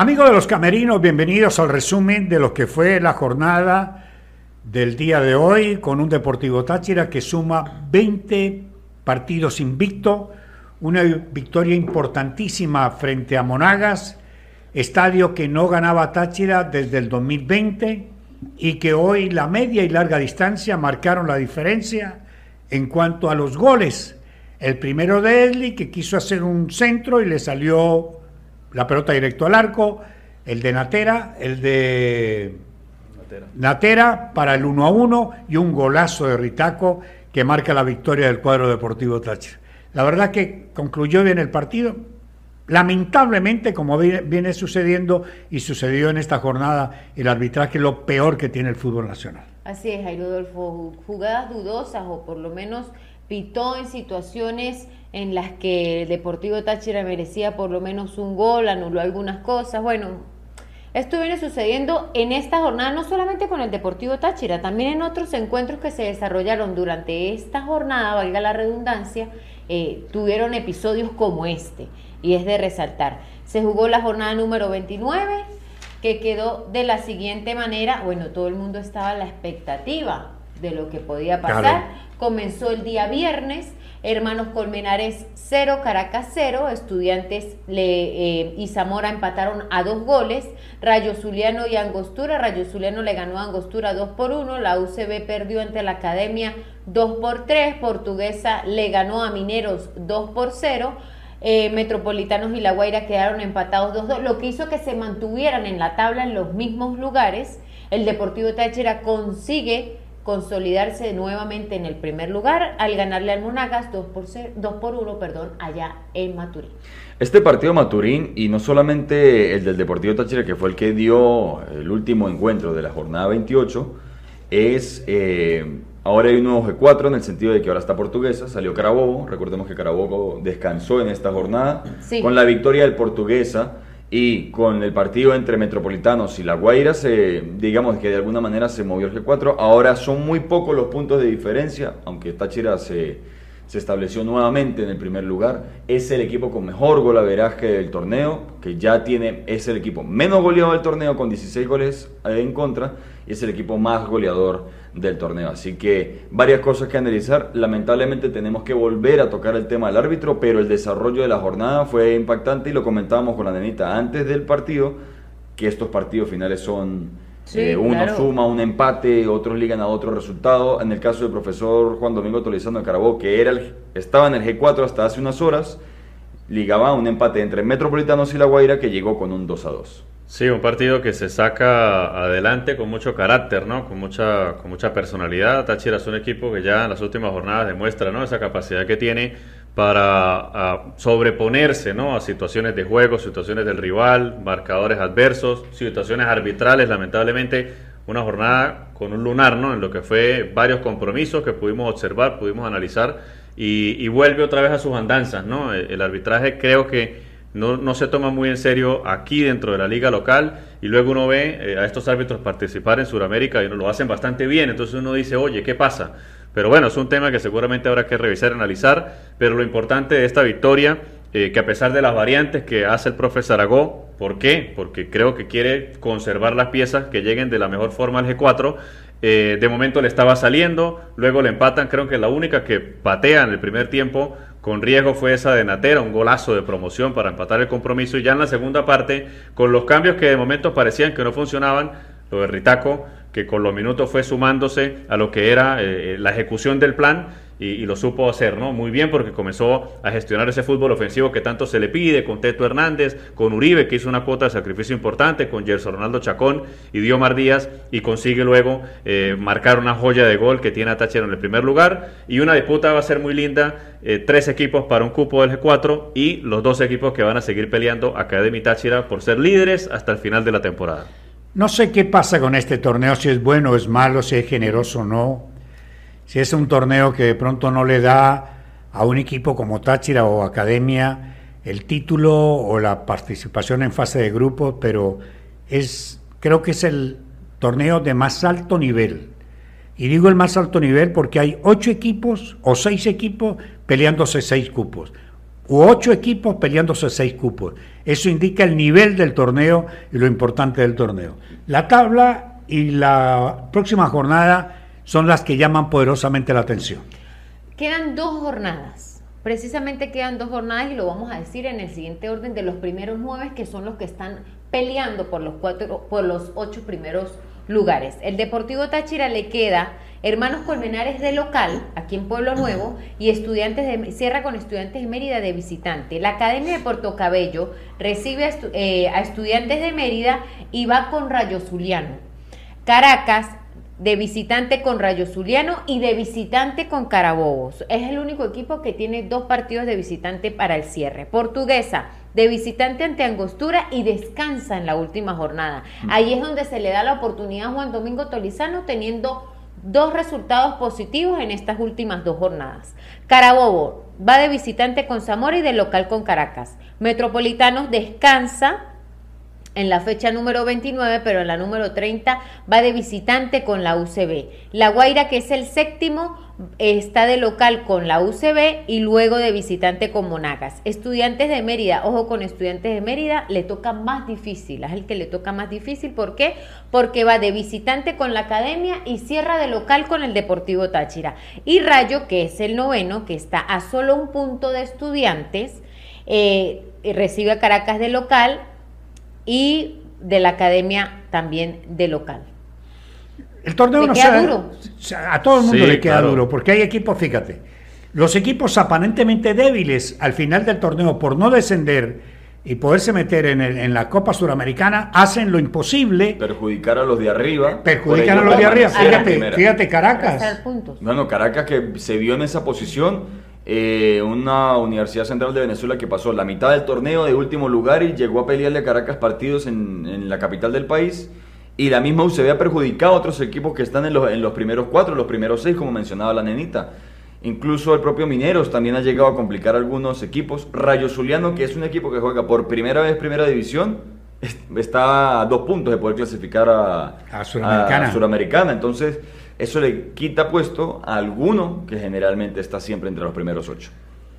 Amigos de los camerinos, bienvenidos al resumen de lo que fue la jornada del día de hoy con un Deportivo Táchira que suma 20 partidos invicto, una victoria importantísima frente a Monagas, estadio que no ganaba Táchira desde el 2020 y que hoy la media y larga distancia marcaron la diferencia en cuanto a los goles. El primero de Esli que quiso hacer un centro y le salió la pelota directo al arco, el de Natera, el de Natera. para el 1 a 1 y un golazo de Ritaco que marca la victoria del cuadro deportivo Táchira. La verdad que concluyó bien el partido. Lamentablemente, como viene sucediendo y sucedió en esta jornada, el arbitraje es lo peor que tiene el fútbol nacional. Así es, Jairo Rodolfo. Jugadas dudosas o por lo menos pitó en situaciones en las que el Deportivo Táchira merecía por lo menos un gol, anuló algunas cosas. Bueno, esto viene sucediendo en esta jornada, no solamente con el Deportivo Táchira, también en otros encuentros que se desarrollaron durante esta jornada, valga la redundancia, eh, tuvieron episodios como este, y es de resaltar. Se jugó la jornada número 29, que quedó de la siguiente manera, bueno, todo el mundo estaba a la expectativa de lo que podía pasar. Comenzó el día viernes, Hermanos Colmenares 0, Caracas 0, Estudiantes le, eh, y Zamora empataron a dos goles, Rayo Zuliano y Angostura, Rayo Zuliano le ganó a Angostura 2 por 1, la UCB perdió ante la Academia 2 por 3, Portuguesa le ganó a Mineros 2 por 0, eh, Metropolitanos y La Guaira quedaron empatados 2-2, lo que hizo que se mantuvieran en la tabla en los mismos lugares, el Deportivo Táchira consigue consolidarse nuevamente en el primer lugar al ganarle al Monagas 2 por, 2 por 1 perdón, allá en Maturín. Este partido Maturín, y no solamente el del Deportivo Táchira, que fue el que dio el último encuentro de la jornada 28, es... Eh, ahora hay un nuevo G4 en el sentido de que ahora está Portuguesa, salió Carabobo, recordemos que Carabobo descansó en esta jornada, con la victoria del Portuguesa y con el partido entre Metropolitanos y La Guaira, se, digamos que de alguna manera se movió el G4. Ahora son muy pocos los puntos de diferencia, aunque Táchira se, se estableció nuevamente en el primer lugar. Es el equipo con mejor golaveraje del torneo, que ya tiene, es el equipo menos goleado del torneo con 16 goles en contra y es el equipo más goleador del torneo. Así que varias cosas que analizar. Lamentablemente tenemos que volver a tocar el tema del árbitro, pero el desarrollo de la jornada fue impactante y lo comentábamos con la nenita antes del partido, que estos partidos finales son eh, uno suma un empate, otros ligan a otro resultado. En el caso del profesor Juan Domingo Tolizano de Carabó, que era el, estaba en el G4 hasta hace unas horas, ligaba un empate entre Metropolitanos y La Guaira que llegó con un 2 a 2. Sí, un partido que se saca adelante con mucho carácter, ¿no? Con mucha, con mucha personalidad. Táchira es un equipo que ya en las últimas jornadas demuestra, ¿no? Esa capacidad que tiene para sobreponerse ¿no? a situaciones de juego, situaciones del rival, marcadores adversos, situaciones arbitrales, lamentablemente una jornada con un lunar, ¿no? En lo que fue varios compromisos que pudimos observar, pudimos analizar y, vuelve otra vez a sus andanzas, ¿no? El, arbitraje creo que no, no, se toma muy en serio aquí dentro de la liga local y luego uno ve eh, a estos árbitros participar en Sudamérica y lo hacen bastante bien, entonces uno dice, oye, ¿qué pasa? Pero bueno, es un tema que seguramente habrá que revisar analizar. Pero lo importante de esta victoria, eh, que a pesar de las variantes que hace el profe Zaragó, ¿por qué? Porque creo que quiere conservar las piezas que lleguen de la mejor forma al G4. Eh, de momento le estaba saliendo, luego le empatan, creo que la única que patea en el primer tiempo con riesgo fue esa de Natera, un golazo de promoción para empatar el compromiso y ya en la segunda parte, con los cambios que de momento parecían que no funcionaban, lo de Ritaco que con los minutos fue sumándose a lo que era eh, la ejecución del plan y, lo supo hacer, ¿no? Muy bien porque comenzó a gestionar ese fútbol ofensivo que tanto se le pide, con Teto Hernández, con Uribe, que hizo una cuota de sacrificio importante, con Gerson Ronaldo Chacón y Diomar Díaz, y consigue luego eh, marcar una joya de gol que tiene a Táchira en el primer lugar, y una disputa va a ser muy linda, eh, tres equipos para un cupo del G4, y los dos equipos que van a seguir peleando, Academia y Táchira, por ser líderes hasta el final de la temporada. No sé qué pasa con este torneo, si es bueno o es malo, si es generoso o no. Si es un torneo que de pronto no le da a un equipo como Táchira o Academia el título o la participación en fase de grupo, pero es creo que es el torneo de más alto nivel. Y digo el más alto nivel porque hay ocho equipos o seis equipos peleándose seis cupos. U ocho equipos peleándose seis cupos. Eso indica el nivel del torneo y lo importante del torneo. La tabla y la próxima jornada son las que llaman poderosamente la atención. Quedan dos jornadas. Precisamente quedan dos jornadas y lo vamos a decir en el siguiente orden de los primeros nueve que son los que están peleando por los cuatro, por los ocho primeros lugares. El Deportivo Táchira le queda Hermanos Colmenares de local, aquí en Pueblo Nuevo, y estudiantes de, cierra con estudiantes de Mérida de visitante. La Academia de Puerto Cabello recibe a, eh, a estudiantes de Mérida y va con Rayo Zuliano. Caracas de visitante con Rayo Zuliano y de visitante con Carabobos. Es el único equipo que tiene dos partidos de visitante para el cierre. Portuguesa de visitante ante Angostura y descansa en la última jornada. Mm. Ahí es donde se le da la oportunidad a Juan Domingo Tolizano teniendo dos resultados positivos en estas últimas dos jornadas. Carabobo va de visitante con Zamora y de local con Caracas. Metropolitanos descansa en la fecha número 29, pero en la número 30 va de visitante con la UCB. La Guaira, que es el séptimo, está de local con la UCB y luego de visitante con Monagas. Estudiantes de Mérida, ojo con estudiantes de Mérida, le toca más difícil, es el que le toca más difícil. ¿Por qué? Porque va de visitante con la Academia y cierra de local con el Deportivo Táchira. Y Rayo, que es el noveno, que está a solo un punto de estudiantes, eh, recibe a Caracas de local y de la academia también de local. El torneo no queda duro. A todo el mundo le queda duro, porque hay equipos, fíjate, los equipos aparentemente débiles al final del torneo por no descender y poderse meter en, en, la Copa Suramericana hacen lo imposible. Perjudicar a los de arriba. Perjudicar a los de arriba. Fíjate, fíjate Caracas. Bueno, Caracas que se vio en esa posición eh, una Universidad Central de Venezuela que pasó la mitad del torneo de último lugar y llegó a pelearle a Caracas partidos en, la capital del país. Y la misma UCB ha perjudicado a otros equipos que están en los, en los primeros cuatro, los primeros seis, como mencionaba la nenita. Incluso el propio Mineros también ha llegado a complicar algunos equipos. Rayo Zuliano, que es un equipo que juega por primera vez primera división, está a dos puntos de poder clasificar a, a Suramericana. Entonces, eso le quita puesto a alguno que generalmente está siempre entre los primeros ocho.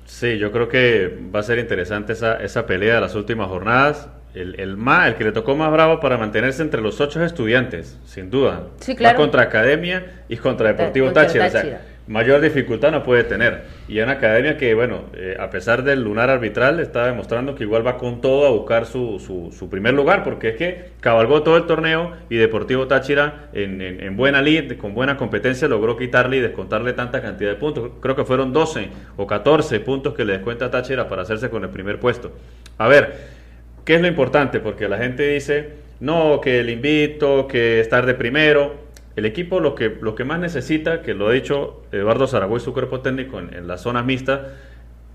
Sí, yo creo que va a ser interesante esa, esa pelea de las últimas jornadas. El, el, más, el que le tocó más bravo para mantenerse entre los ocho estudiantes, sin duda. Sí, claro. Va contra Academia y contra Deportivo Táchira mayor dificultad no puede tener. Y una academia que, bueno, eh, a pesar del lunar arbitral, está demostrando que igual va con todo a buscar su, su, primer lugar, porque es que cabalgó todo el torneo y Deportivo Táchira, en, en, buena lid, con buena competencia, logró quitarle y descontarle tanta cantidad de puntos. Creo que fueron 12 o 14 puntos que le descuenta Táchira para hacerse con el primer puesto. A ver, ¿qué es lo importante? Porque la gente dice, no, que el invito, que estar de primero. El equipo lo que, lo que más necesita, que lo ha dicho Eduardo Zaragoza, su cuerpo técnico en, la zona mixta,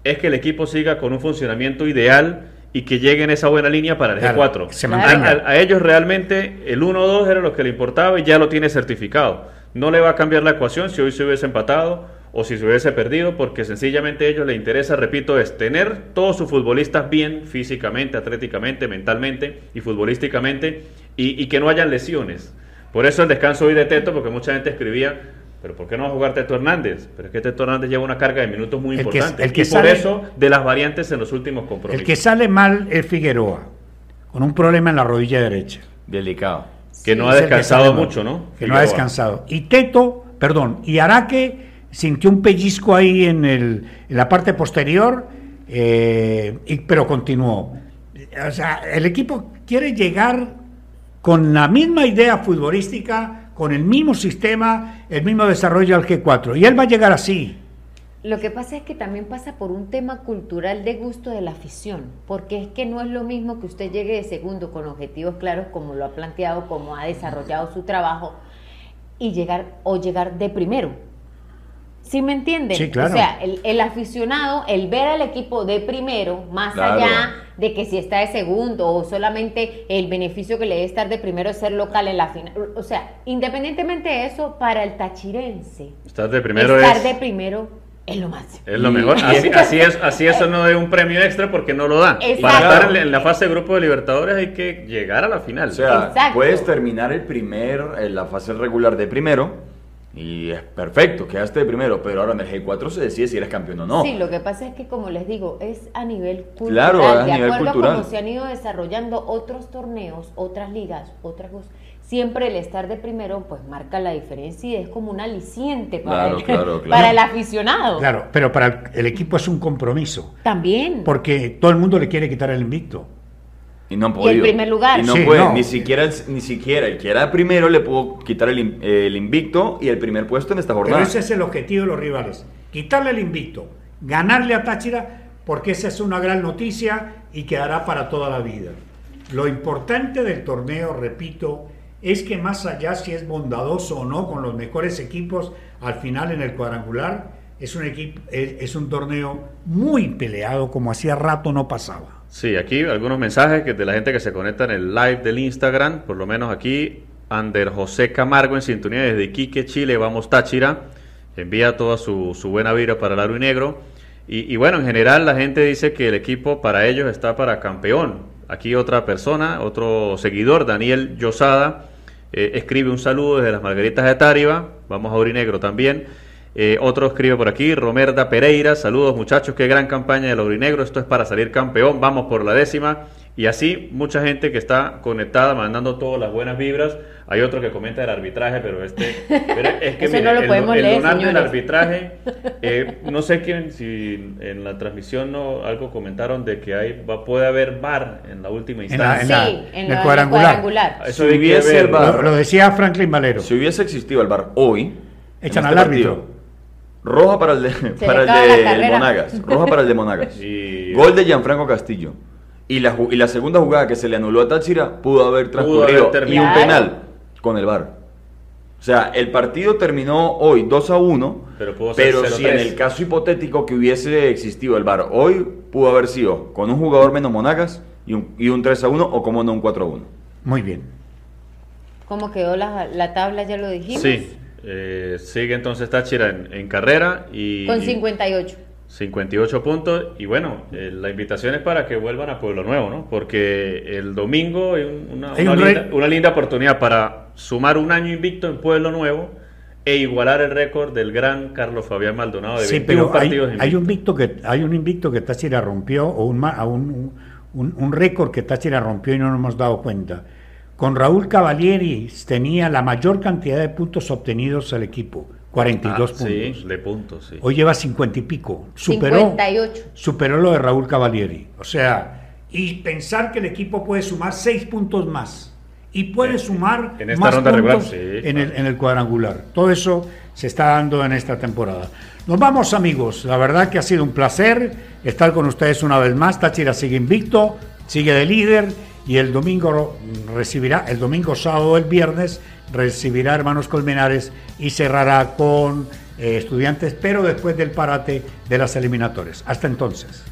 es que el equipo siga con un funcionamiento ideal y que llegue en esa buena línea para el G4. a, ellos realmente el 1-2 era lo que le importaba y ya lo tiene certificado. No le va a cambiar la ecuación si hoy se hubiese empatado o si se hubiese perdido, porque sencillamente a ellos les interesa, repito, es tener todos sus futbolistas bien físicamente, atléticamente, mentalmente y futbolísticamente y que no hayan lesiones. Por eso el descanso hoy de Teto, porque mucha gente escribía, pero ¿por qué no va a jugar Teto Hernández? Pero es que Teto Hernández lleva una carga de minutos muy importante. El que y por eso de las variantes en los últimos compromisos. El que sale mal es Figueroa, con un problema en la rodilla derecha. Delicado. Que no ha descansado mucho, ¿no? Que no ha descansado. Y Teto, perdón, y Araque sintió un pellizco ahí en, el, en la parte posterior, eh, pero continuó. O sea, el equipo quiere llegar con la misma idea futbolística, con el mismo sistema, el mismo desarrollo al G4. Y él va a llegar así. Lo que pasa es que también pasa por un tema cultural de gusto de la afición, porque es que no es lo mismo que usted llegue de segundo con objetivos claros como lo ha planteado, como ha desarrollado su trabajo, y llegar o llegar de primero. ¿Sí me entienden? Sí, claro. O sea, el, aficionado, el ver al equipo de primero, más allá de que si está de segundo o solamente el beneficio que le debe estar de primero es ser local en la final. O sea, independientemente de eso, para el tachirense, estar de primero estar de primero es lo máximo. Es lo mejor. Así, es, así eso no de un premio extra porque no lo dan. Para estar en, la fase de grupo de Libertadores hay que llegar a la final. O sea, puedes terminar el primer, en la fase regular de primero Y es perfecto, quedaste de primero, pero ahora en el G4 se decide si eres campeón o no. Sí, lo que pasa es que, como les digo, es a nivel cultural. Claro, a de nivel acuerdo cultural. a cómo se han ido desarrollando otros torneos, otras ligas, otras cosas. Siempre el estar de primero, pues marca la diferencia y es como un aliciente para, Claro, el, claro, claro. para el aficionado. Claro, pero para el, el equipo es un compromiso, También. porque todo el mundo le quiere quitar el invicto. Y no han Y el primer lugar. Y no Sí, puede, no. ni siquiera el, ni siquiera el que era primero le pudo quitar el, in- el invicto y el primer puesto en esta Pero jornada. ese es el objetivo de los rivales, quitarle el invicto, ganarle a Táchira, porque esa es una gran noticia y quedará para toda la vida. Lo importante del torneo, repito, es que más allá si es bondadoso o no con los mejores equipos al final en el cuadrangular, es un, equipo, es, es un torneo muy peleado como hacía rato no pasaba. Sí, aquí algunos mensajes de la gente que se conecta en el live del Instagram, por lo menos aquí, Ander José Camargo en sintonía desde Iquique, Chile, vamos Táchira, envía toda su, su buena vibra para el aro y negro. Y, y bueno, en general la gente dice que el equipo para ellos está para campeón. Aquí otra persona, otro seguidor, Daniel Yosada, eh, escribe un saludo desde las Margaritas de Táriba, vamos a Orinegro también. Eh, otro escribe por aquí, Romerda Pereira, saludos muchachos, qué gran campaña del Aurinegro, esto es para salir campeón, vamos por la décima. Y así mucha gente que está conectada, mandando todas las buenas vibras. Hay otro que comenta el arbitraje, pero este... Pero es que mire, no lo el, podemos el leer, donar del señores. arbitraje, eh, no sé quién, si en la transmisión no algo comentaron de que hay, va, puede haber VAR en la última En la- instancia. en sí, en en, el la- cuadrangular. cuadrangular. Eso Si hubiese el. VAR. Lo, lo decía Franklin Valero. Si hubiese existido el VAR hoy, en Echan este al árbitro. partido, roja para el de, para el de. Monagas, roja para el de Monagas. Y- Gol de Gianfranco Castillo. Y la, y la segunda jugada que se le anuló a Táchira pudo haber transcurrido haber y un penal con el VAR. O sea, el partido terminó hoy 2 a 1, Pero pudo ser pero 0-3. si en el caso hipotético que hubiese existido el VAR hoy, pudo haber sido con un jugador menos Monagas y un, y un 3 a 1 o como no un 4 a 1. Muy bien. ¿Cómo quedó la, la tabla? Ya lo dijimos. Sí, eh, sigue entonces Táchira en, en carrera y... Con 58. 58 puntos y bueno, eh, la invitación es para que vuelvan a Pueblo Nuevo, ¿no? Porque el domingo hay un- una, Hay una un linda, una linda oportunidad para sumar un año invicto en Pueblo Nuevo e igualar el récord del gran Carlos Fabián Maldonado de Sí, 21 pero hay, partidos hay un invictos. invicto que hay un invicto que Táchira rompió o un, un, un, un récord que Táchira rompió y no nos hemos dado cuenta. Con Raúl Cavalieri tenía la mayor cantidad de puntos obtenidos al equipo, 42 Ah, puntos. Sí, de puntos, sí. Hoy lleva 50 y pico. Superó, 58. superó lo de Raúl Cavalieri. O sea, y pensar que el equipo puede sumar 6 puntos más. Y puede sumar en esta más ronda regular, puntos sí, en, el, en el cuadrangular. Todo eso se está dando en esta temporada. Nos vamos amigos, la verdad que ha sido un placer estar con ustedes una vez más. Táchira sigue invicto, sigue de líder y el domingo recibirá, el domingo, sábado, el viernes recibirá Hermanos Colmenares y cerrará con eh, estudiantes, pero después del parate de las eliminatorias. Hasta entonces.